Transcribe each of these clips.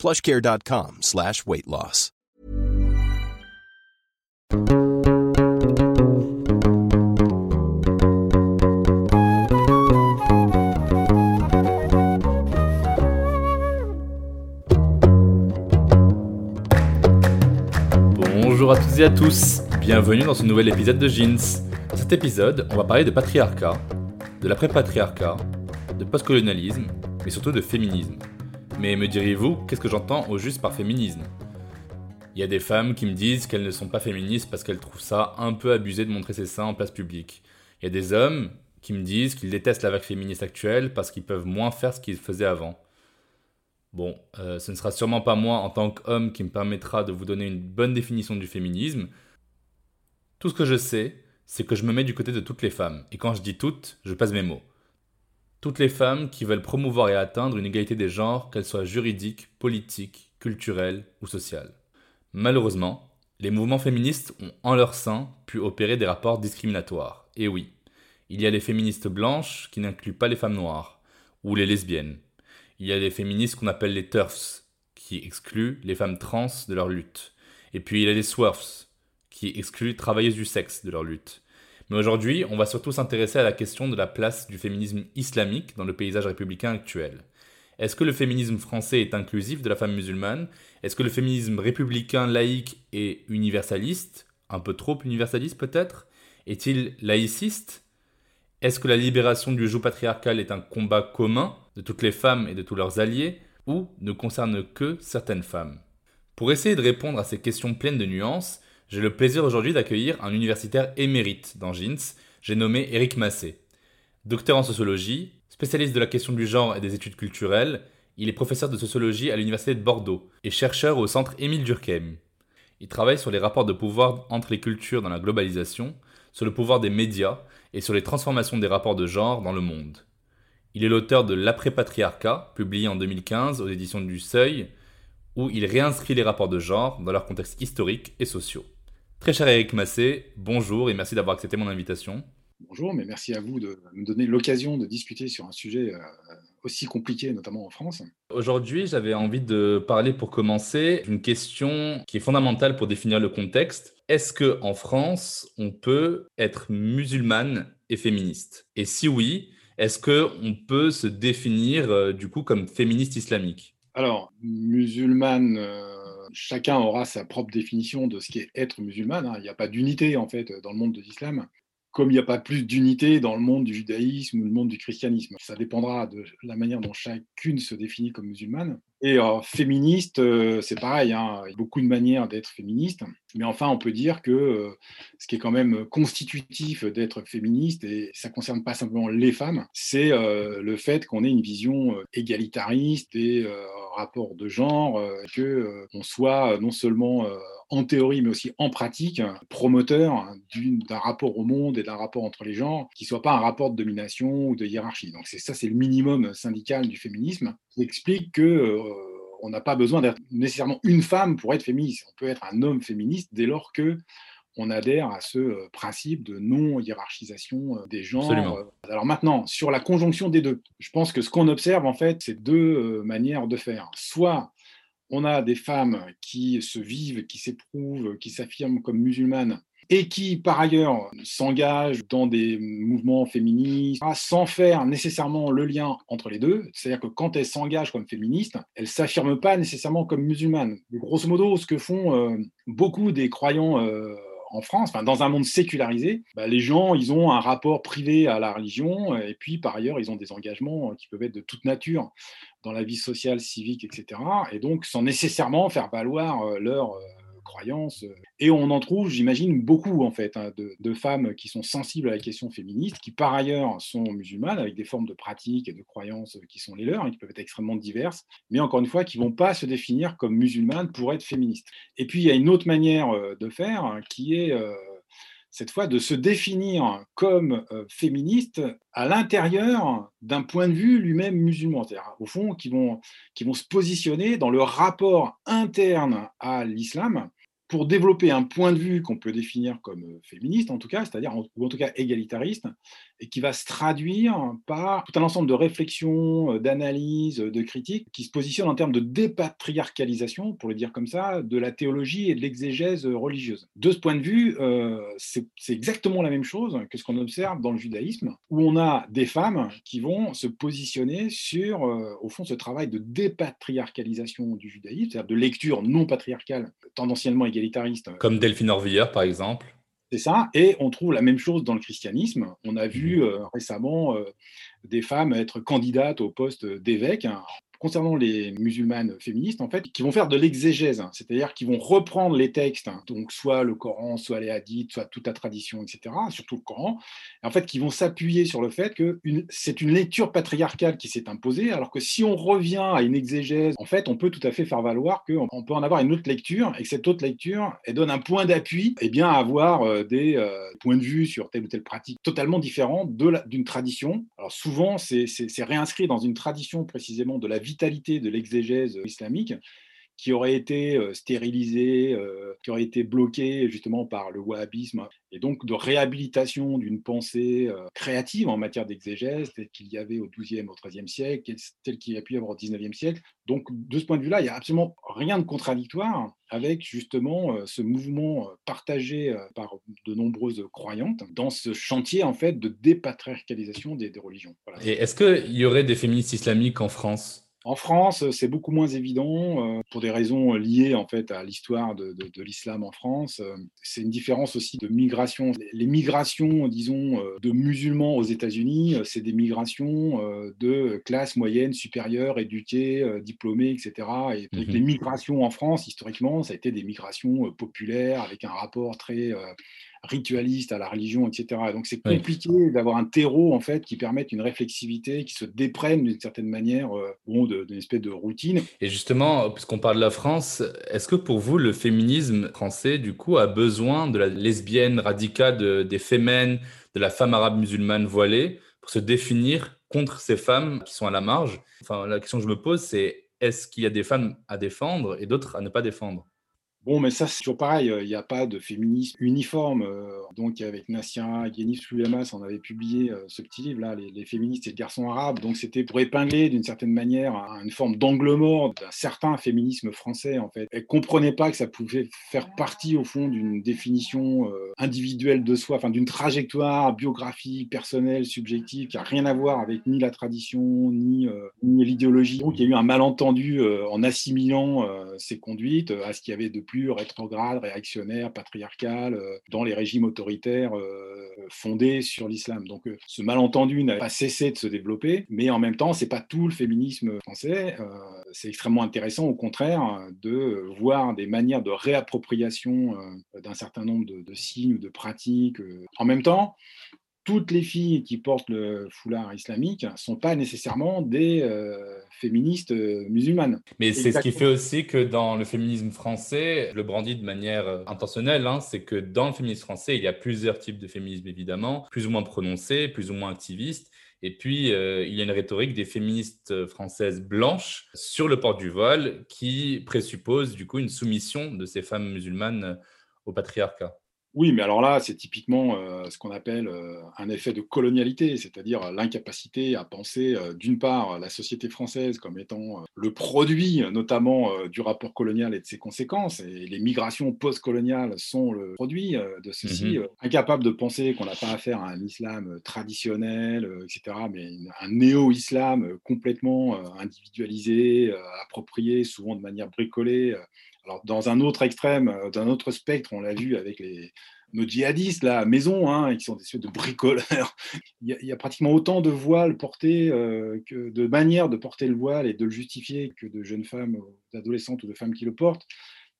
plushcare.com slash weight loss. Bonjour à toutes et à tous, bienvenue dans ce nouvel épisode de Jeans. Dans cet épisode, on va parler de patriarcat, de l'après-patriarcat, de postcolonialisme, mais surtout de féminisme. Mais me diriez-vous, qu'est-ce que j'entends au juste par féminisme? Il y a des femmes qui me disent qu'elles ne sont pas féministes parce qu'elles trouvent ça un peu abusé de montrer ses seins en place publique. Il y a des hommes qui me disent qu'ils détestent la vague féministe actuelle parce qu'ils peuvent moins faire ce qu'ils faisaient avant. Bon, euh, ce ne sera sûrement pas moi en tant qu'homme qui me permettra de vous donner une bonne définition du féminisme. Tout ce que je sais, c'est que je me mets du côté de toutes les femmes. Et quand je dis toutes, je passe mes mots. Toutes les femmes qui veulent promouvoir et atteindre une égalité des genres, qu'elle soit juridique, politique, culturelle ou sociale. Malheureusement, les mouvements féministes ont en leur sein pu opérer des rapports discriminatoires. Et oui, il y a les féministes blanches qui n'incluent pas les femmes noires, ou les lesbiennes. Il y a les féministes qu'on appelle les TERFs, qui excluent les femmes trans de leur lutte. Et puis il y a les SWERFs, qui excluent travailleuses du sexe de leur lutte. Mais aujourd'hui, on va surtout s'intéresser à la question de la place du féminisme islamique dans le paysage républicain actuel. Est-ce que le féminisme français est inclusif de la femme musulmane? Est-ce que le féminisme républicain laïque est universaliste? Un peu trop universaliste peut-être? Est-il laïciste? Est-ce que la libération du joug patriarcal est un combat commun de toutes les femmes et de tous leurs alliés ou ne concerne que certaines femmes? Pour essayer de répondre à ces questions pleines de nuances, j'ai le plaisir aujourd'hui d'accueillir un universitaire émérite dans Jeans, j'ai nommé Eric Massé. Docteur en sociologie, spécialiste de la question du genre et des études culturelles, il est professeur de sociologie à l'université de Bordeaux et chercheur au centre Émile Durkheim. Il travaille sur les rapports de pouvoir entre les cultures dans la globalisation, sur le pouvoir des médias et sur les transformations des rapports de genre dans le monde. Il est l'auteur de L'après-patriarcat, publié en 2015 aux éditions du Seuil, où il réinscrit les rapports de genre dans leur contexte historique et sociaux. Très cher Eric Massé, bonjour et merci d'avoir accepté mon invitation. Bonjour, mais merci à vous de me donner l'occasion de discuter sur un sujet euh, aussi compliqué, notamment en France. Aujourd'hui, j'avais envie de parler pour commencer d'une question qui est fondamentale pour définir le contexte. Est-ce que en France, on peut être musulmane et féministe? Et si oui, est-ce que on peut se définir euh, du coup comme féministe islamique? Alors, musulmane. euh, Chacun aura sa propre définition de ce qu'est être musulmane. hein. Il n'y a pas d'unité en fait dans le monde de l'islam, comme il n'y a pas plus d'unité dans le monde du judaïsme ou le monde du christianisme. Ça dépendra de la manière dont chacune se définit comme musulmane. Et euh, féministe, euh, c'est pareil, hein. il y a beaucoup de manières d'être féministe, mais enfin on peut dire que euh, ce qui est quand même constitutif d'être féministe, et ça ne concerne pas simplement les femmes, c'est le fait qu'on ait une vision égalitariste des euh, rapports de genre, que euh, on soit non seulement en théorie, mais aussi en pratique, promoteur d'une- d'un rapport au monde et d'un rapport entre les genres qui soit pas un rapport de domination ou de hiérarchie. Donc ça, c'est le minimum syndical du féminisme qui explique que on n'a pas besoin d'être nécessairement une femme pour être féministe. On peut être un homme féministe dès lors que on adhère à ce euh, principe de non-hiérarchisation euh, des genres. Absolument. Euh, Alors maintenant, sur la conjonction des deux, je pense que ce qu'on observe, en fait, c'est deux manières de faire. Soit on a des femmes qui se vivent, qui s'éprouvent, qui s'affirment comme musulmanes et qui, par ailleurs, s'engagent dans des mouvements féministes sans faire nécessairement le lien entre les deux. C'est-à-dire que quand elles s'engagent comme féministes, elles ne s'affirment pas nécessairement comme musulmanes. Et grosso modo, ce que font euh, beaucoup des croyants euh, en France, dans un monde sécularisé, bah, les gens, ils ont un rapport privé à la religion, et puis par ailleurs, ils ont des engagements euh, qui peuvent être de toute nature dans la vie sociale, civique, etc. Et donc, sans nécessairement faire valoir leur croyances. Et on en trouve, j'imagine, beaucoup en fait, hein, de, femmes qui sont sensibles à la question féministe, qui par ailleurs sont musulmanes, avec des formes de pratiques et de croyances qui sont les leurs, et qui peuvent être extrêmement diverses, mais encore une fois, qui ne vont pas se définir comme musulmanes pour être féministes. Et puis, il y a une autre manière de faire hein, qui est cette fois de se définir comme euh, féministe à l'intérieur d'un point de vue lui-même musulman, au fond qui vont, qui vont se positionner dans le rapport interne à l'islam pour développer un point de vue qu'on peut définir comme euh, féministe en tout cas, c'est-à-dire ou en tout cas égalitariste, et qui va se traduire par tout un ensemble de réflexions, euh, d'analyses, de critiques qui se positionnent en termes de dépatriarcalisation, pour le dire comme ça, de la théologie et de l'exégèse religieuse. De ce point de vue, euh, c'est exactement la même chose que ce qu'on observe dans le judaïsme, où on a des femmes qui vont se positionner sur, au fond, ce travail de dépatriarcalisation du judaïsme, c'est-à-dire de lecture non patriarcale, tendanciellement égalitariste comme Delphine Orvilleur, par exemple. C'est ça. Et on trouve la même chose dans le christianisme. On a vu mhm. euh, récemment euh, des femmes être candidates au poste d'évêque concernant les musulmanes féministes, en fait, qui vont faire de l'exégèse, hein. c'est-à-dire qui vont reprendre les textes, hein, donc soit le Coran, soit les hadiths, soit toute la tradition, etc., surtout le Coran, en fait, qui vont s'appuyer sur le fait que c'est une lecture patriarcale qui s'est imposée, alors que si on revient à une exégèse, en fait, on peut tout à fait faire valoir qu'on peut en avoir une autre lecture, et que cette autre lecture, elle donne un point d'appui, et bien avoir euh, des euh, points de vue sur telle ou telle pratique totalement différents d'une tradition. Alors souvent, c'est réinscrit dans une tradition précisément de la vie de l'exégèse islamique qui aurait été euh, stérilisée, euh, qui aurait été bloquée justement par le wahhabisme, et donc de réhabilitation d'une pensée euh, créative en matière d'exégèse, telle qu'il y avait au XIIe, au XIIIe siècle, telle qu'il y a pu y avoir au XIXe siècle. Donc de ce point de vue-là, il n'y a absolument rien de contradictoire avec justement ce mouvement partagé par de nombreuses croyantes dans ce chantier en fait de dépatriarcalisation des religions. Et est-ce qu'il y aurait des féministes islamiques en France? En France, c'est beaucoup moins évident euh, pour des raisons liées en fait à l'histoire de, l'islam en France. Euh, c'est une différence aussi de migration. Les migrations, disons, euh, de musulmans aux États-Unis, c'est des migrations de classe moyenne, supérieure, éduquée, diplômée, etc. Et mhm. les migrations en France, historiquement, ça a été des migrations populaires avec un rapport très ritualiste à la religion, etc. Donc c'est compliqué d'avoir un terreau en fait qui permette une réflexivité, qui se déprenne d'une certaine manière euh, d'une espèce de routine. Et justement, puisqu'on parle de la France, est-ce que pour vous le féminisme français du coup a besoin de la lesbienne radicale, des fémènes, de la femme arabe musulmane voilée pour se définir contre ces femmes qui sont à la marge? Enfin, la question que je me pose, c'est est-ce qu'il y a des femmes à défendre et d'autres à ne pas défendre? Bon, mais ça, c'est toujours pareil. Il n'y a pas de féminisme uniforme. Euh, donc, avec Nassia Ghenif Suleymas, on avait publié euh, ce petit livre-là, les, féministes et le garçon arabe. Donc, c'était pour épingler d'une certaine manière une forme d'angle mort d'un certain féminisme français, en fait. Elle ne comprenait pas que ça pouvait faire partie, au fond, d'une définition euh, individuelle de soi, enfin, d'une trajectoire biographique, personnelle, subjective, qui n'a rien à voir avec ni la tradition, ni l'idéologie. Donc, il y a eu un malentendu en assimilant ces conduites à ce qu'il y avait de plus rétrograde, réactionnaire, patriarcal euh, dans les régimes autoritaires euh, fondés sur l'islam. Donc euh, ce malentendu n'a pas cessé de se développer, mais en même temps, c'est pas tout le féminisme français. c'est extrêmement intéressant, au contraire, de voir des manières de réappropriation d'un certain nombre de, signes ou de pratiques. En même temps, toutes les filles qui portent le foulard islamique ne sont pas nécessairement des euh, féministes euh, musulmanes. Mais c'est ce qui fait aussi que dans le féminisme français, le brandit de manière euh, intentionnelle, hein, c'est que dans le féminisme français, il y a plusieurs types de féminisme évidemment, plus ou moins prononcés, plus ou moins activistes. Et puis, il y a une rhétorique des féministes françaises blanches sur le port du voile qui présuppose du coup une soumission de ces femmes musulmanes au patriarcat. Oui, mais alors là, c'est typiquement euh, ce qu'on appelle euh, un effet de colonialité, c'est-à-dire l'incapacité à penser, euh, d'une part, la société française comme étant le produit, notamment, du rapport colonial et de ses conséquences, et les migrations post-coloniales sont le produit de ceci, mmh incapable de penser qu'on n'a pas affaire à un islam traditionnel, etc., mais un néo-islam complètement individualisé, approprié, souvent de manière bricolée alors, dans un autre extrême, euh, d'un autre spectre, on l'a vu avec les, nos djihadistes, à maison, hein, qui sont des espèces de bricoleurs. il, y a, pratiquement autant de voiles portés, euh, que de manières de porter le voile et de le justifier que de jeunes femmes, d'adolescentes ou de femmes qui le portent.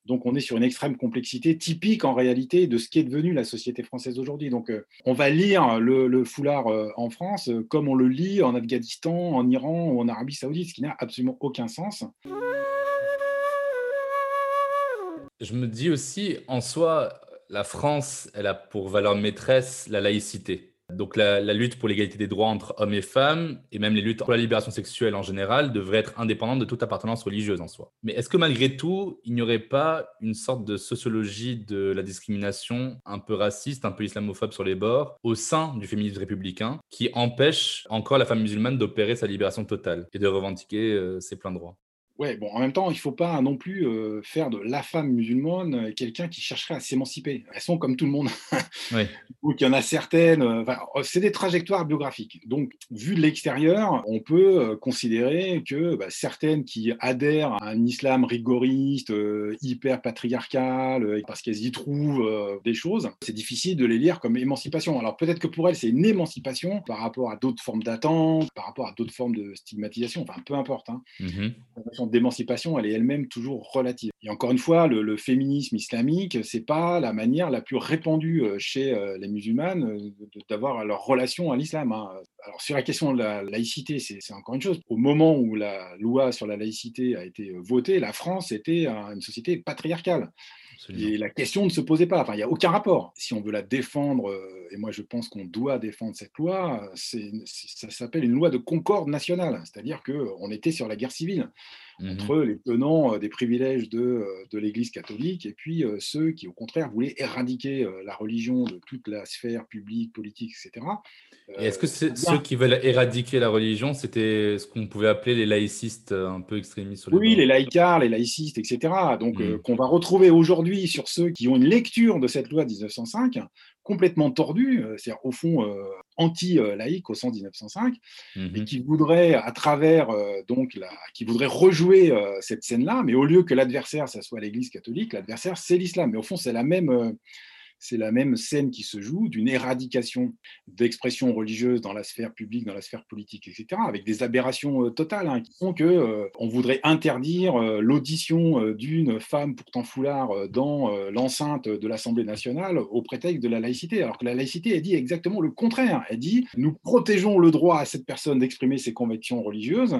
Donc on est sur une extrême complexité typique en réalité de ce qui est devenu la société française aujourd'hui. Donc euh, on va lire le, foulard euh, en France comme on le lit en Afghanistan, en Iran ou en Arabie saoudite, ce qui n'a absolument aucun sens. Je me dis aussi, en soi, la France, elle a pour valeur maîtresse la laïcité. Donc la, lutte pour l'égalité des droits entre hommes et femmes, et même les luttes pour la libération sexuelle en général, devraient être indépendantes de toute appartenance religieuse en soi. Mais est-ce que malgré tout, il n'y aurait pas une sorte de sociologie de la discrimination un peu raciste, un peu islamophobe sur les bords, au sein du féminisme républicain, qui empêche encore la femme musulmane d'opérer sa libération totale et de revendiquer euh, ses pleins droits? Ouais, bon, en même temps, il ne faut pas non plus euh, faire de la femme musulmane euh, quelqu'un qui chercherait à s'émanciper. Elles sont comme tout le monde. oui. Donc, il y en a certaines. Euh, oh, c'est des trajectoires biographiques. Donc, vu de l'extérieur, on peut considérer que bah, certaines qui adhèrent à un islam rigoriste, hyper patriarcal, parce qu'elles y trouvent des choses, c'est difficile de les lire comme émancipation. Alors, peut-être que pour elles, c'est une émancipation par rapport à d'autres formes d'attente, par rapport à d'autres formes de stigmatisation. Enfin, peu importe. Hein. Mm-hmm d'émancipation, elle est elle-même toujours relative. Et encore une fois, le, féminisme islamique, c'est pas la manière la plus répandue euh, chez euh, les musulmanes euh, d'avoir leur relation à l'islam. Hein. Alors sur la question de la laïcité, c'est encore une chose. Au moment où la loi sur la laïcité a été votée, la France était une société patriarcale. Et la question ne se posait pas. Enfin, il n'y a aucun rapport. Si on veut la défendre, et moi je pense qu'on doit défendre cette loi, ça s'appelle une loi de concorde nationale. C'est-à-dire qu'on était sur la guerre civile. Mmh entre les tenants des privilèges de, de l'Église catholique et puis ceux qui, au contraire, voulaient éradiquer la religion de toute la sphère publique, politique, etc. Et est-ce que ceux qui veulent éradiquer la religion, c'était ce qu'on pouvait appeler les laïcistes un peu extrémistes Oui, les laïcars, les laïcistes, etc. Donc, mmh. qu'on va retrouver aujourd'hui sur ceux qui ont une lecture de cette loi de 1905 complètement tordu, euh, c'est-à-dire au fond euh, anti-laïque au sens 1905, et mmh qui voudrait à travers euh, donc la, qui voudrait rejouer cette scène-là, mais au lieu que l'adversaire ça soit l'Église catholique, l'adversaire c'est l'islam. Mais au fond c'est la même c'est la même scène qui se joue d'une éradication d'expression religieuse dans la sphère publique, dans la sphère politique, etc., avec des aberrations euh, totales hein, qui font que euh, on voudrait interdire euh, l'audition d'une femme pourtant foulard dans l'enceinte de l'Assemblée nationale au prétexte de la laïcité, alors que la laïcité elle dit exactement le contraire. Elle dit nous protégeons le droit à cette personne d'exprimer ses convictions religieuses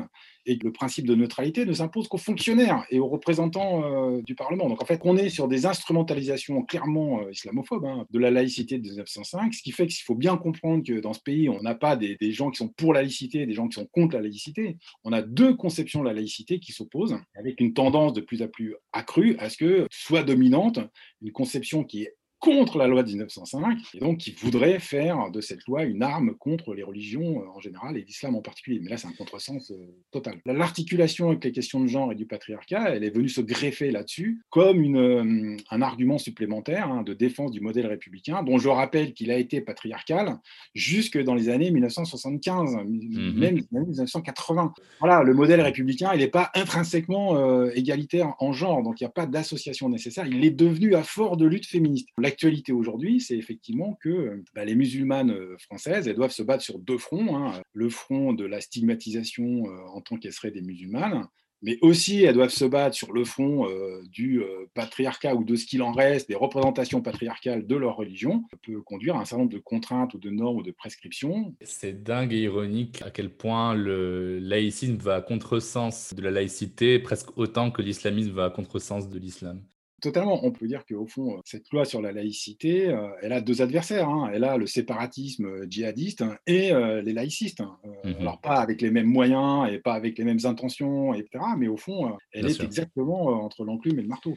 et le principe de neutralité ne s'impose qu'aux fonctionnaires et aux représentants du Parlement. Donc en fait, on est sur des instrumentalisations clairement euh, hein, de la laïcité de 1905, ce qui fait qu'il faut bien comprendre que dans ce pays, on n'a pas des, des, gens qui sont pour la laïcité et des gens qui sont contre la laïcité. On a deux conceptions de la laïcité qui s'opposent, avec une tendance de plus en plus accrue à ce que soit dominante une conception qui est contre la loi de 1905, et donc qui voudrait faire de cette loi une arme contre les religions euh, en général et l'islam en particulier. Mais là, c'est un contresens euh, total. L'articulation avec les questions de genre et du patriarcat, elle est venue se greffer là-dessus comme une, euh, un argument supplémentaire hein, de défense du modèle républicain, dont je rappelle qu'il a été patriarcal jusque dans les années 1975, mhm. même 1980. Voilà, le modèle républicain, il n'est pas intrinsèquement égalitaire en genre, donc il n'y a pas d'association nécessaire. Il est devenu à fort de lutte féministe l'actualité aujourd'hui, c'est effectivement que bah, les musulmanes euh, françaises, elles doivent se battre sur deux fronts. Hein. Le front de la stigmatisation euh, en tant qu'elles seraient des musulmanes, mais aussi elles doivent se battre sur le front euh, du patriarcat ou de ce qu'il en reste, des représentations patriarcales de leur religion, ça peut conduire à un certain nombre de contraintes ou de normes ou de prescriptions. C'est dingue et ironique à quel point le laïcisme va à contresens de la laïcité, presque autant que l'islamisme va à contresens de l'islam. Totalement. On peut dire qu'au fond, euh, cette loi sur la laïcité, euh, elle a deux adversaires. Hein. Elle a le séparatisme euh, djihadiste et les laïcistes. Hein. Mmh alors, pas avec les mêmes moyens et pas avec les mêmes intentions, etc. Mais au fond, elle est exactement entre l'enclume et le marteau.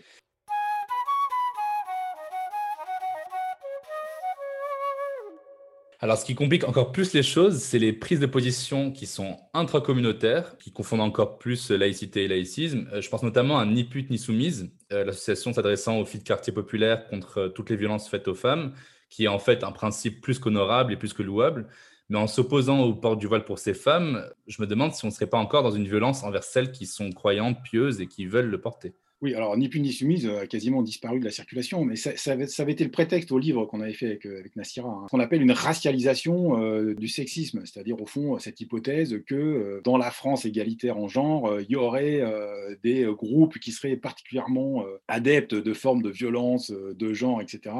Alors, ce qui complique encore plus les choses, c'est les prises de position qui sont intracommunautaires, qui confondent encore plus laïcité et laïcisme. Euh, je pense notamment à Ni pute ni soumise, euh, l'association s'adressant aux filles de quartier populaire contre euh, toutes les violences faites aux femmes, qui est en fait un principe plus qu'honorable et plus que louable. Mais en s'opposant au port du voile pour ces femmes, je me demande si on ne serait pas encore dans une violence envers celles qui sont croyantes, pieuses et qui veulent le porter. Oui, alors Ni pune ni soumise a quasiment disparu de la circulation, mais ça, avait, été le prétexte au livre qu'on avait fait avec, avec Nassira, hein. qu'on appelle une racialisation du sexisme, c'est-à-dire au fond cette hypothèse que dans la France égalitaire en genre, il y aurait des groupes qui seraient particulièrement adeptes de formes de violence de genre, etc.,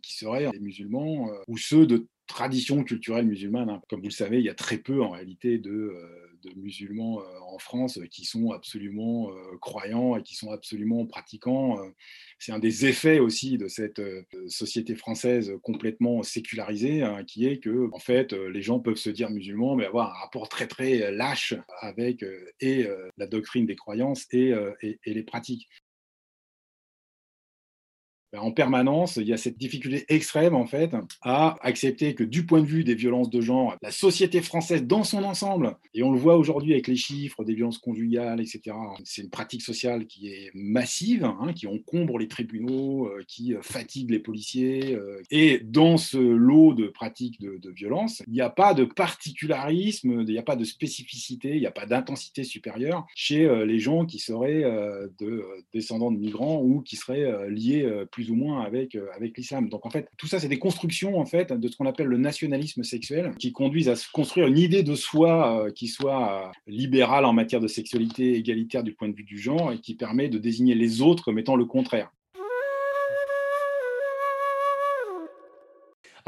qui seraient des musulmans ou ceux de tradition culturelle musulmane. Hein. Comme vous le savez, il y a très peu en réalité de, euh, musulmans euh, en France qui sont absolument euh, croyants et qui sont absolument pratiquants. C'est un des effets aussi de cette société française complètement sécularisée, hein, qui est que en fait les gens peuvent se dire musulmans, mais avoir un rapport très très lâche avec et la doctrine des croyances et les pratiques. Ben, en permanence, il y a cette difficulté extrême en fait à accepter que du point de vue des violences de genre, la société française dans son ensemble, et on le voit aujourd'hui avec les chiffres des violences conjugales, etc., c'est une pratique sociale qui est massive, hein, qui encombre les tribunaux, euh, qui euh, fatigue les policiers. Euh, et dans ce lot de pratiques de, de violence, il n'y a pas de particularisme, il n'y a pas de spécificité, il n'y a pas d'intensité supérieure chez les gens qui seraient de descendants de migrants ou qui seraient liés plus ou moins avec, euh, avec l'islam. Donc en fait, tout ça, c'est des constructions en fait de ce qu'on appelle le nationalisme sexuel qui conduisent à se construire une idée de soi euh, qui soit euh, libérale en matière de sexualité, égalitaire du point de vue du genre et qui permet de désigner les autres comme étant le contraire.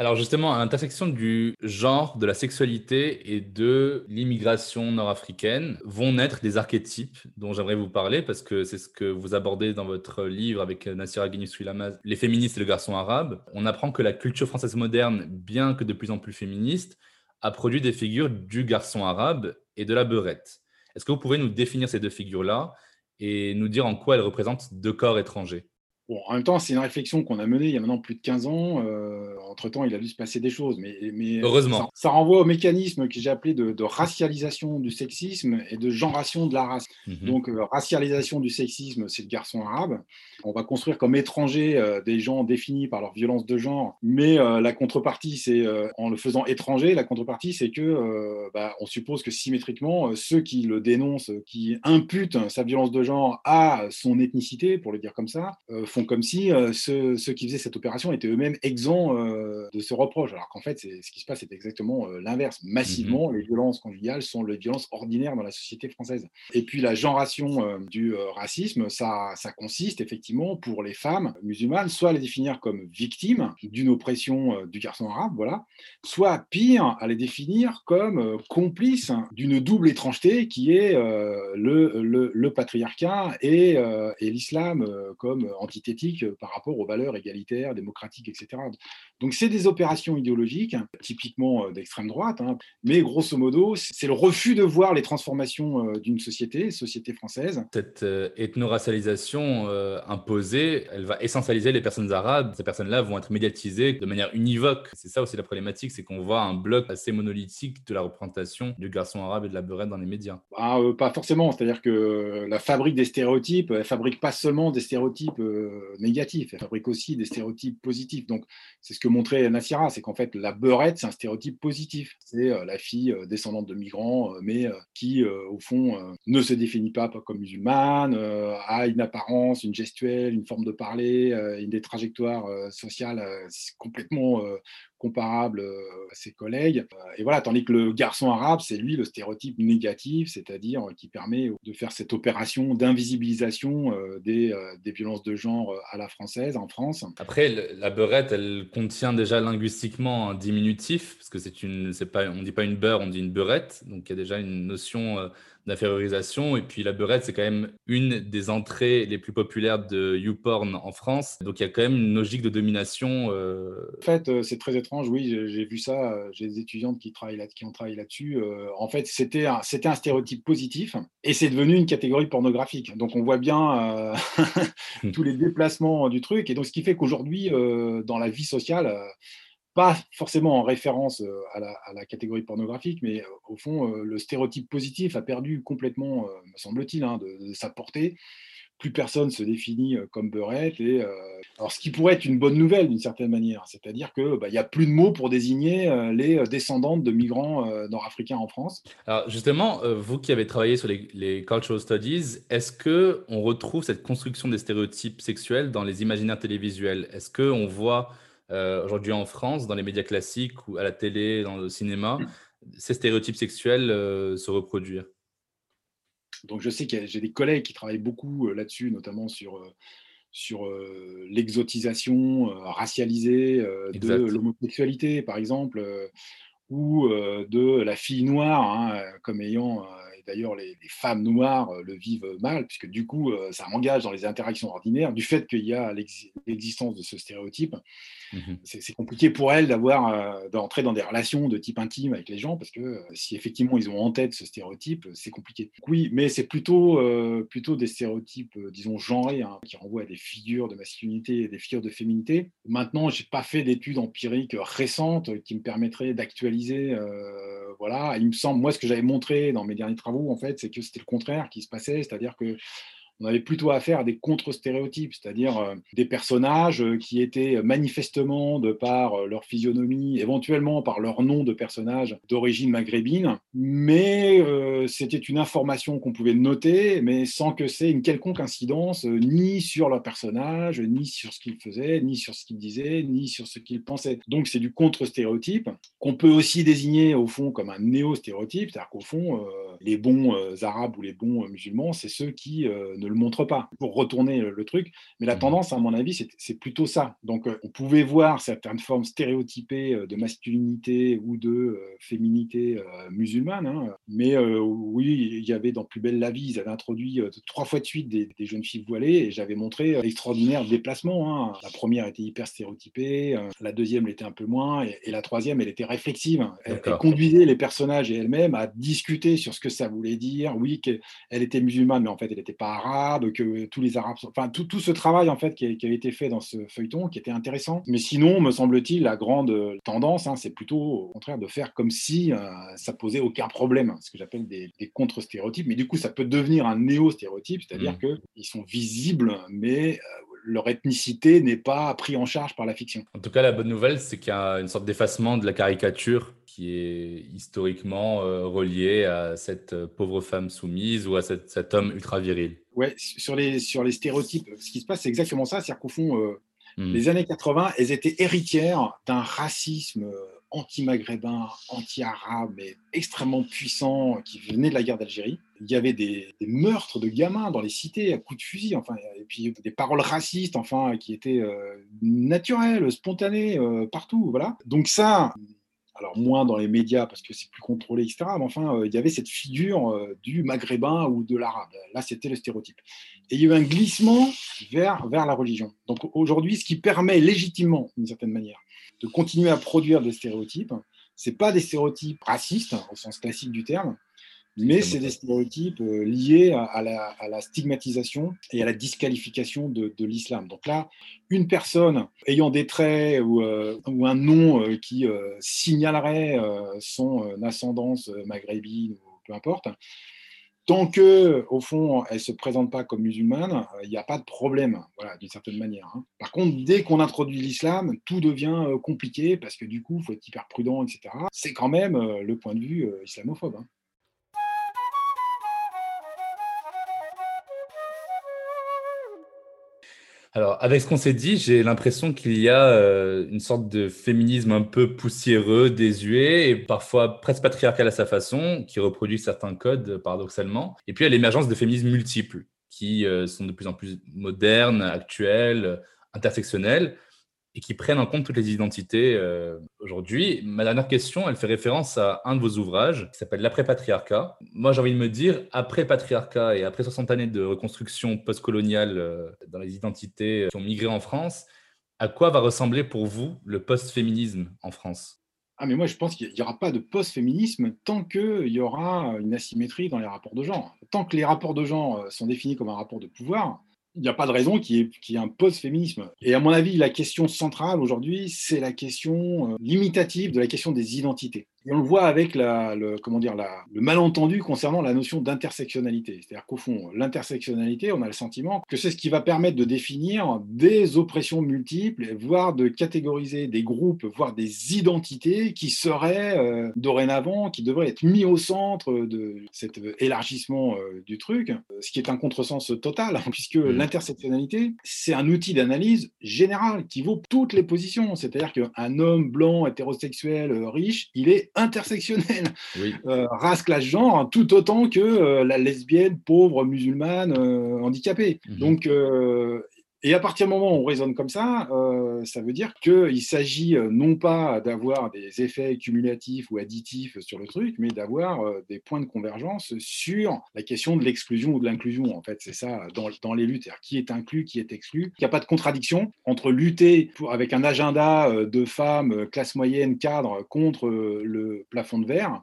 Alors justement, à l'intersection du genre, de la sexualité et de l'immigration nord-africaine vont naître des archétypes dont j'aimerais vous parler parce que c'est ce que vous abordez dans votre livre avec Nassira Guinness-Suilamaz, Les féministes et le garçon arabe. On apprend que la culture française moderne, bien que de plus en plus féministe, a produit des figures du garçon arabe et de la beurette. Est-ce que vous pouvez nous définir ces deux figures-là et nous dire en quoi elles représentent deux corps étrangers? En même temps, c'est une réflexion qu'on a menée il y a maintenant plus de 15 ans. Euh, entre-temps, il a dû se passer des choses. Mais, mais Heureusement. Ça, renvoie au mécanisme que j'ai appelé de, racialisation du sexisme et de genration de la race. Mhm. Donc, euh, racialisation du sexisme, c'est le garçon arabe. On va construire comme étrangers euh, des gens définis par leur violence de genre. Mais la contrepartie, c'est en le faisant étranger, la contrepartie, c'est que bah, on suppose que symétriquement, ceux qui le dénoncent, qui imputent sa violence de genre à son ethnicité, pour le dire comme ça, font comme si euh, ceux, qui faisaient cette opération étaient eux-mêmes exempts euh, de ce reproche, alors qu'en fait, ce qui se passe, c'est exactement euh, l'inverse. Massivement, mhm. les violences conjugales sont les violences ordinaires dans la société française. Et puis la genration du racisme, ça, ça consiste effectivement pour les femmes musulmanes, soit à les définir comme victimes d'une oppression du garçon arabe, voilà, soit pire, à les définir comme complices d'une double étrangeté qui est le, le, patriarcat et, et l'islam comme entité euh, par rapport aux valeurs égalitaires, démocratiques, etc. Donc c'est des opérations idéologiques, typiquement euh, d'extrême droite, hein. mais grosso modo, c'est le refus de voir les transformations euh, d'une société, société française. Cette ethno-racialisation imposée, elle va essentialiser les personnes arabes. Ces personnes-là vont être médiatisées de manière univoque. C'est ça aussi la problématique, c'est qu'on voit un bloc assez monolithique de la représentation du garçon arabe et de la beurette dans les médias. Ah, pas forcément, c'est-à-dire que la fabrique des stéréotypes, elle fabrique pas seulement des stéréotypes négatifs, elle fabrique aussi des stéréotypes positifs. Donc, c'est ce que montrait Nassira, c'est qu'en fait, la beurette, c'est un stéréotype positif. C'est euh, la fille euh, descendante de migrants, euh, mais qui, au fond, ne se définit pas comme musulmane, a une apparence, une gestuelle, une forme de parler, une des trajectoires sociales complètement comparable euh, à ses collègues. Euh, et voilà, tandis que le garçon arabe, c'est lui le stéréotype négatif, c'est-à-dire qui permet de faire cette opération d'invisibilisation euh, des, des, violences de genre à la française en France. Après, la beurette, elle contient déjà linguistiquement un diminutif, parce que c'est une, c'est pas, on dit pas une beurre, on dit une beurette, donc il y a déjà une notion d'infériorisation. Et puis la beurette, c'est quand même une des entrées les plus populaires de YouPorn en France. Donc il y a quand même une logique de domination. Euh. En fait, euh, c'est très étrange, oui, j'ai vu ça. Euh, j'ai des étudiantes qui, travaillent là, qui ont travaillé là-dessus. En fait, c'était un, un stéréotype positif et c'est devenu une catégorie pornographique. Donc on voit bien tous les déplacements du truc. Et donc ce qui fait qu'aujourd'hui, dans la vie sociale, pas forcément en référence euh, à la, catégorie pornographique, mais euh, au fond, euh, le stéréotype positif a perdu complètement, me semble-t-il, hein, de, sa portée plus personne se définit comme beurette. Et, Alors, ce qui pourrait être une bonne nouvelle d'une certaine manière, c'est-à-dire qu'il bah, n'y a plus de mots pour désigner les descendantes de migrants nord-africains en France. Alors, justement, vous qui avez travaillé sur les, les cultural studies, est-ce qu'on retrouve cette construction des stéréotypes sexuels dans les imaginaires télévisuels? Est-ce qu'on voit aujourd'hui en France, dans les médias classiques ou à la télé, dans le cinéma, ces stéréotypes sexuels se reproduire. Donc je sais que j'ai des collègues qui travaillent beaucoup là-dessus, notamment sur sur l'exotisation racialisée de l'homosexualité, par exemple, ou de la fille noire, hein, comme ayant d'ailleurs les, femmes noires le vivent mal, puisque du coup, ça engage dans les interactions ordinaires, du fait qu'il y a l'existence de ce stéréotype. Mmh c'est compliqué pour elles d'avoir d'entrer dans des relations de type intime avec les gens, parce que si effectivement ils ont en tête ce stéréotype, c'est compliqué. Oui, mais c'est plutôt, plutôt des stéréotypes, disons, genrés, hein, qui renvoient à des figures de masculinité et des figures de féminité. Maintenant, j'ai pas fait d'études empiriques récentes qui me permettraient d'actualiser. voilà, il me semble, moi, ce que j'avais montré dans mes derniers travaux, en fait, c'est que c'était le contraire qui se passait, c'est-à-dire que on avait plutôt affaire à des contre-stéréotypes, c'est-à-dire euh, des personnages euh, qui étaient manifestement, de par euh, leur physionomie, éventuellement par leur nom de personnage d'origine maghrébine, mais c'était une information qu'on pouvait noter, mais sans que c'est une quelconque incidence ni sur leur personnage, ni sur ce qu'ils faisaient, ni sur ce qu'ils disaient, ni sur ce qu'ils pensaient. Donc c'est du contre-stéréotype qu'on peut aussi désigner au fond comme un néo-stéréotype, c'est-à-dire qu'au fond, les bons arabes ou les bons musulmans, c'est ceux qui ne le montre pas, pour retourner le, truc. Mais la mmh. tendance, à mon avis, c'est plutôt ça. Donc, euh, on pouvait voir certaines formes stéréotypées euh, de masculinité ou de euh, féminité musulmane. Hein. Mais oui, il y avait dans Plus belle la vie, ils avaient introduit trois fois de suite des, jeunes filles voilées et j'avais montré l'extraordinaire déplacement. Hein. La première était hyper stéréotypée, la deuxième l'était un peu moins et, la troisième, elle était réflexive. Elle, elle conduisait les personnages et elle-même à discuter sur ce que ça voulait dire. Oui, qu'elle était musulmane, mais en fait, elle n'était pas arabe que tous les Arabes, enfin tout, tout ce travail en fait qui, a, avait été fait dans ce feuilleton, qui était intéressant. Mais sinon, me semble-t-il, la grande tendance, hein, c'est plutôt au contraire de faire comme si euh, ça posait aucun problème, ce que j'appelle des, contre-stéréotypes. Mais du coup, ça peut devenir un néo-stéréotype, c'est-à-dire mmh. qu'ils sont visibles, mais euh, leur ethnicité n'est pas pris en charge par la fiction. En tout cas, la bonne nouvelle, c'est qu'il y a une sorte d'effacement de la caricature qui est historiquement euh, relié à cette euh, pauvre femme soumise ou à cet homme ultra viril. Ouais, sur les, sur les stéréotypes, ce qui se passe, c'est exactement ça. C'est-à-dire qu'au fond, euh, hmm. les années 80, elles étaient héritières d'un racisme anti-maghrébin, anti-arabe, mais extrêmement puissant qui venait de la guerre d'Algérie. Il y avait des, meurtres de gamins dans les cités à coups de fusil, enfin, et puis des paroles racistes, enfin, qui étaient naturelles, spontanées partout, voilà. Donc ça, alors moins dans les médias parce que c'est plus contrôlé, etc. Mais enfin, euh, il y avait cette figure euh, du maghrébin ou de l'arabe. Là, c'était le stéréotype. Et il y a eu un glissement vers, vers la religion. Donc aujourd'hui, ce qui permet légitimement, d'une certaine manière, de continuer à produire des stéréotypes, ce pas des stéréotypes racistes, au sens classique du terme, mais c'est des stéréotypes euh, liés à la, stigmatisation et à la disqualification de, l'islam. Donc là, une personne ayant des traits ou, euh, un nom euh, qui signalerait son ascendance maghrébine ou peu importe, tant que, au fond, elle ne se présente pas comme musulmane, il n'y a pas de problème, voilà, d'une certaine manière. Hein. Par contre, dès qu'on introduit l'islam, tout devient compliqué parce que du coup, il faut être hyper prudent, etc. C'est quand même le point de vue islamophobe. Hein. Alors, avec ce qu'on s'est dit, j'ai l'impression qu'il y a euh, une sorte de féminisme un peu poussiéreux, désuet et parfois presque patriarcal à sa façon, qui reproduit certains codes paradoxalement. Et puis, a l'émergence de féminismes multiples, qui euh, sont de plus en plus modernes, actuels, intersectionnels, et qui prennent en compte toutes les identités euh, aujourd'hui. Ma dernière question, elle fait référence à un de vos ouvrages qui s'appelle L'après-patriarcat. Moi, j'ai envie de me dire, après patriarcat et après 60 années de reconstruction postcoloniale euh, dans les identités qui ont migré en France, à quoi va ressembler pour vous le post-féminisme en France? Ah mais moi je pense qu'il n'y aura pas de post-féminisme tant qu'il y aura une asymétrie dans les rapports de genre. Tant que les rapports de genre euh, sont définis comme un rapport de pouvoir, il n'y a pas de raison qu'il y, un post-féminisme. Et à mon avis, la question centrale aujourd'hui, c'est la question euh, limitative de la question des identités. Et on le voit avec la, le, comment dire, la, le malentendu concernant la notion d'intersectionnalité. C'est-à-dire qu'au fond, l'intersectionnalité, on a le sentiment que c'est ce qui va permettre de définir des oppressions multiples, voire de catégoriser des groupes, voire des identités qui seraient euh, dorénavant, qui devraient être mis au centre de cet élargissement euh, du truc, ce qui est un contresens total, hein, puisque mmh. l'intersectionnalité, c'est un outil d'analyse général qui vaut toutes les positions. C'est-à-dire qu'un homme blanc, hétérosexuel, euh, riche, il est intersectionnel. Euh, race, classe, genre, hein, tout autant que euh, la lesbienne, pauvre, musulmane, euh, handicapée. Mhm. Donc, et à partir du moment où on raisonne comme ça, ça veut dire qu'il s'agit non pas d'avoir des effets cumulatifs ou additifs sur le truc, mais d'avoir des points de convergence sur la question de l'exclusion ou de l'inclusion. En fait, c'est ça dans, dans, les luttes, qui est inclus, qui est exclu. Il n'y a pas de contradiction entre lutter pour, avec un agenda de femmes, classe moyenne, cadre, contre le plafond de verre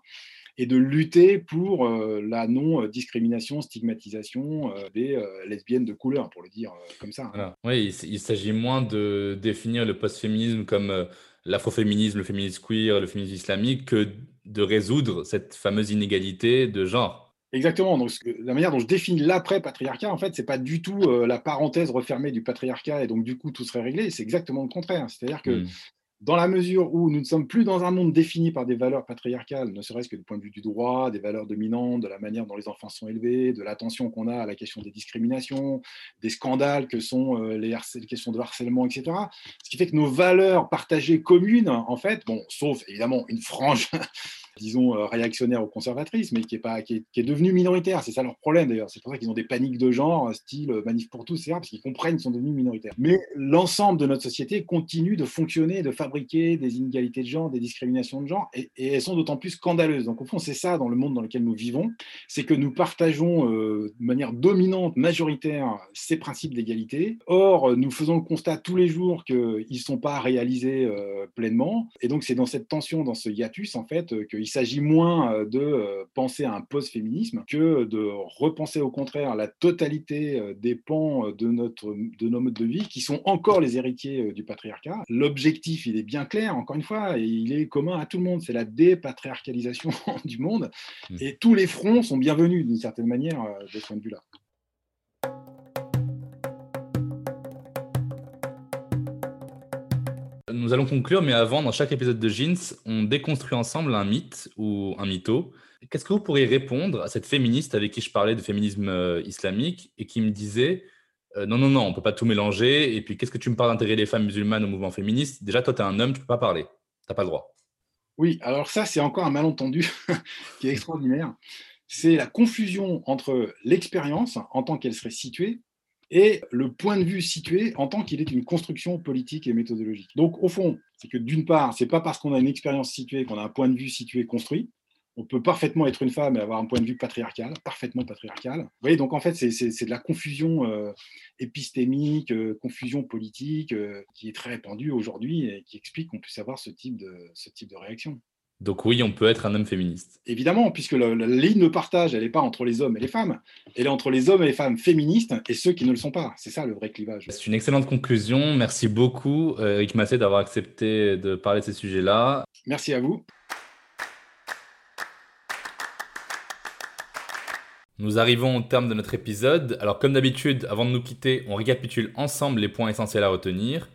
et de lutter pour euh, la non-discrimination, stigmatisation euh, des euh, lesbiennes de couleur, pour le dire comme ça. Oui, il, s'agit moins de définir le post-féminisme comme l'afroféminisme, le féminisme queer, le féminisme islamique, que de résoudre cette fameuse inégalité de genre. Exactement. Donc, la manière dont je définis l'après-patriarcat, en fait, c'est pas du tout la parenthèse refermée du patriarcat et donc du coup tout serait réglé. C'est exactement le contraire. C'est-à-dire que hmm dans la mesure où nous ne sommes plus dans un monde défini par des valeurs patriarcales, ne serait-ce que du point de vue du droit, des valeurs dominantes, de la manière dont les enfants sont élevés, de l'attention qu'on a à la question des discriminations, des scandales que sont euh, les, questions de harcèlement, etc. Ce qui fait que nos valeurs partagées communes, en fait, bon, sauf évidemment une frange disons, euh, réactionnaire ou conservatrice, mais qui est, pas, qui est, devenue minoritaire. C'est ça leur problème d'ailleurs. C'est pour ça qu'ils ont des paniques de genre, style euh, manif pour tous, etc., parce qu'ils comprennent qu'ils sont devenus minoritaires. Mais l'ensemble de notre société continue de fonctionner, de fabriquer des inégalités de genre, des discriminations de genre, et, elles sont d'autant plus scandaleuses. Donc au fond, c'est ça dans le monde dans lequel nous vivons, c'est que nous partageons euh, de manière dominante, majoritaire, ces principes d'égalité. Or, nous faisons le constat tous les jours qu'ils ne sont pas réalisés pleinement. Et donc c'est dans cette tension, dans ce hiatus, en fait, que il s'agit moins euh, de euh, penser à un post-féminisme que de repenser au contraire la totalité euh, des pans de, notre, de nos modes de vie qui sont encore les héritiers du patriarcat. L'objectif, il est bien clair, encore une fois, et il est commun à tout le monde, c'est la dépatriarcalisation du monde. Mmh. Et tous les fronts sont bienvenus d'une certaine manière de ce point de vue-là. Nous allons conclure, mais avant, dans chaque épisode de Jeans, on déconstruit ensemble un mythe ou un mytho. Qu'est-ce que vous pourriez répondre à cette féministe avec qui je parlais de féminisme euh, islamique et qui me disait euh, non, non, non, on ne peut pas tout mélanger. Et puis, qu'est-ce que tu me parles d'intégrer les femmes musulmanes au mouvement féministe? Déjà, toi, tu es un homme, tu ne peux pas parler. Tu n'as pas le droit. Oui, alors ça, c'est encore un malentendu qui est extraordinaire. C'est la confusion entre l'expérience en tant qu'elle serait située et le point de vue situé en tant qu'il est une construction politique et méthodologique. Donc, au fond, c'est que d'une part, c'est pas parce qu'on a une expérience située qu'on a un point de vue situé construit. On peut parfaitement être une femme et avoir un point de vue patriarcal, parfaitement patriarcal. Vous voyez, donc en fait, c'est de la confusion euh, épistémique, euh, confusion politique, euh, qui est très répandue aujourd'hui et qui explique qu'on puisse avoir ce type de, ce type de réaction. Donc oui, on peut être un homme féministe. Évidemment, puisque la, ligne de partage, elle n'est pas entre les hommes et les femmes, elle est entre les hommes et les femmes féministes et ceux qui ne le sont pas. C'est ça le vrai clivage. C'est une excellente conclusion. Merci beaucoup, euh, Eric Massé, d'avoir accepté de parler de ces sujets-là. Merci à vous. Nous arrivons au terme de notre épisode. Alors comme d'habitude, avant de nous quitter, on récapitule ensemble les points essentiels à retenir.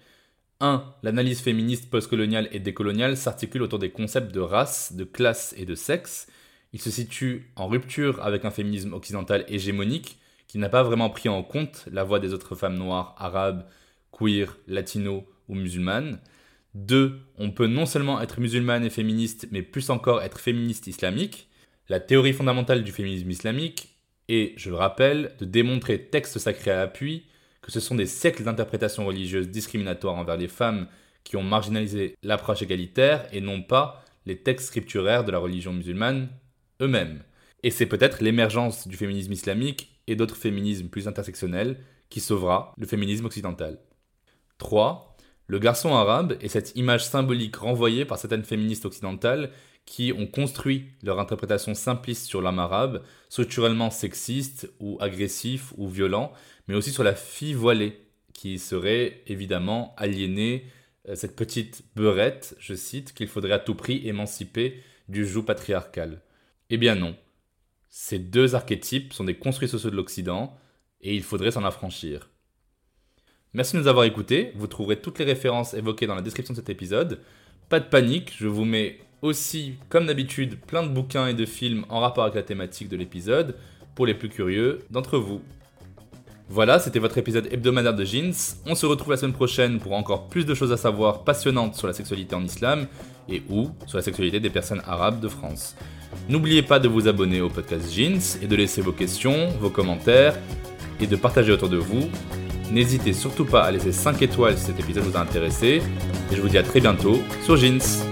1. L'analyse féministe postcoloniale et décoloniale s'articule autour des concepts de race, de classe et de sexe. Il se situe en rupture avec un féminisme occidental hégémonique qui n'a pas vraiment pris en compte la voix des autres femmes noires, arabes, queer, latino ou musulmanes. 2. On peut non seulement être musulmane et féministe, mais plus encore être féministe islamique. La théorie fondamentale du féminisme islamique est, je le rappelle, de démontrer texte sacré à appui que ce sont des siècles d'interprétations religieuses discriminatoires envers les femmes qui ont marginalisé l'approche égalitaire et non pas les textes scripturaires de la religion musulmane eux-mêmes. Et c'est peut-être l'émergence du féminisme islamique et d'autres féminismes plus intersectionnels qui sauvera le féminisme occidental. 3. Le garçon arabe est cette image symbolique renvoyée par certaines féministes occidentales qui ont construit leur interprétation simpliste sur l'homme arabe, structurellement sexiste ou agressif ou violent, mais aussi sur la fille voilée, qui serait évidemment aliénée, euh, cette petite beurette, je cite, qu'il faudrait à tout prix émanciper du joug patriarcal. Eh bien non. Ces deux archétypes sont des construits sociaux de l'Occident, et il faudrait s'en affranchir. Merci de nous avoir écoutés, vous trouverez toutes les références évoquées dans la description de cet épisode. Pas de panique, je vous mets aussi, comme d'habitude, plein de bouquins et de films en rapport avec la thématique de l'épisode, pour les plus curieux d'entre vous. Voilà, c'était votre épisode hebdomadaire de Jeans. On se retrouve la semaine prochaine pour encore plus de choses à savoir passionnantes sur la sexualité en islam et ou sur la sexualité des personnes arabes de France. N'oubliez pas de vous abonner au podcast Jeans et de laisser vos questions, vos commentaires et de partager autour de vous. N'hésitez surtout pas à laisser 5 étoiles si cet épisode vous a intéressé. Et je vous dis à très bientôt sur Jeans.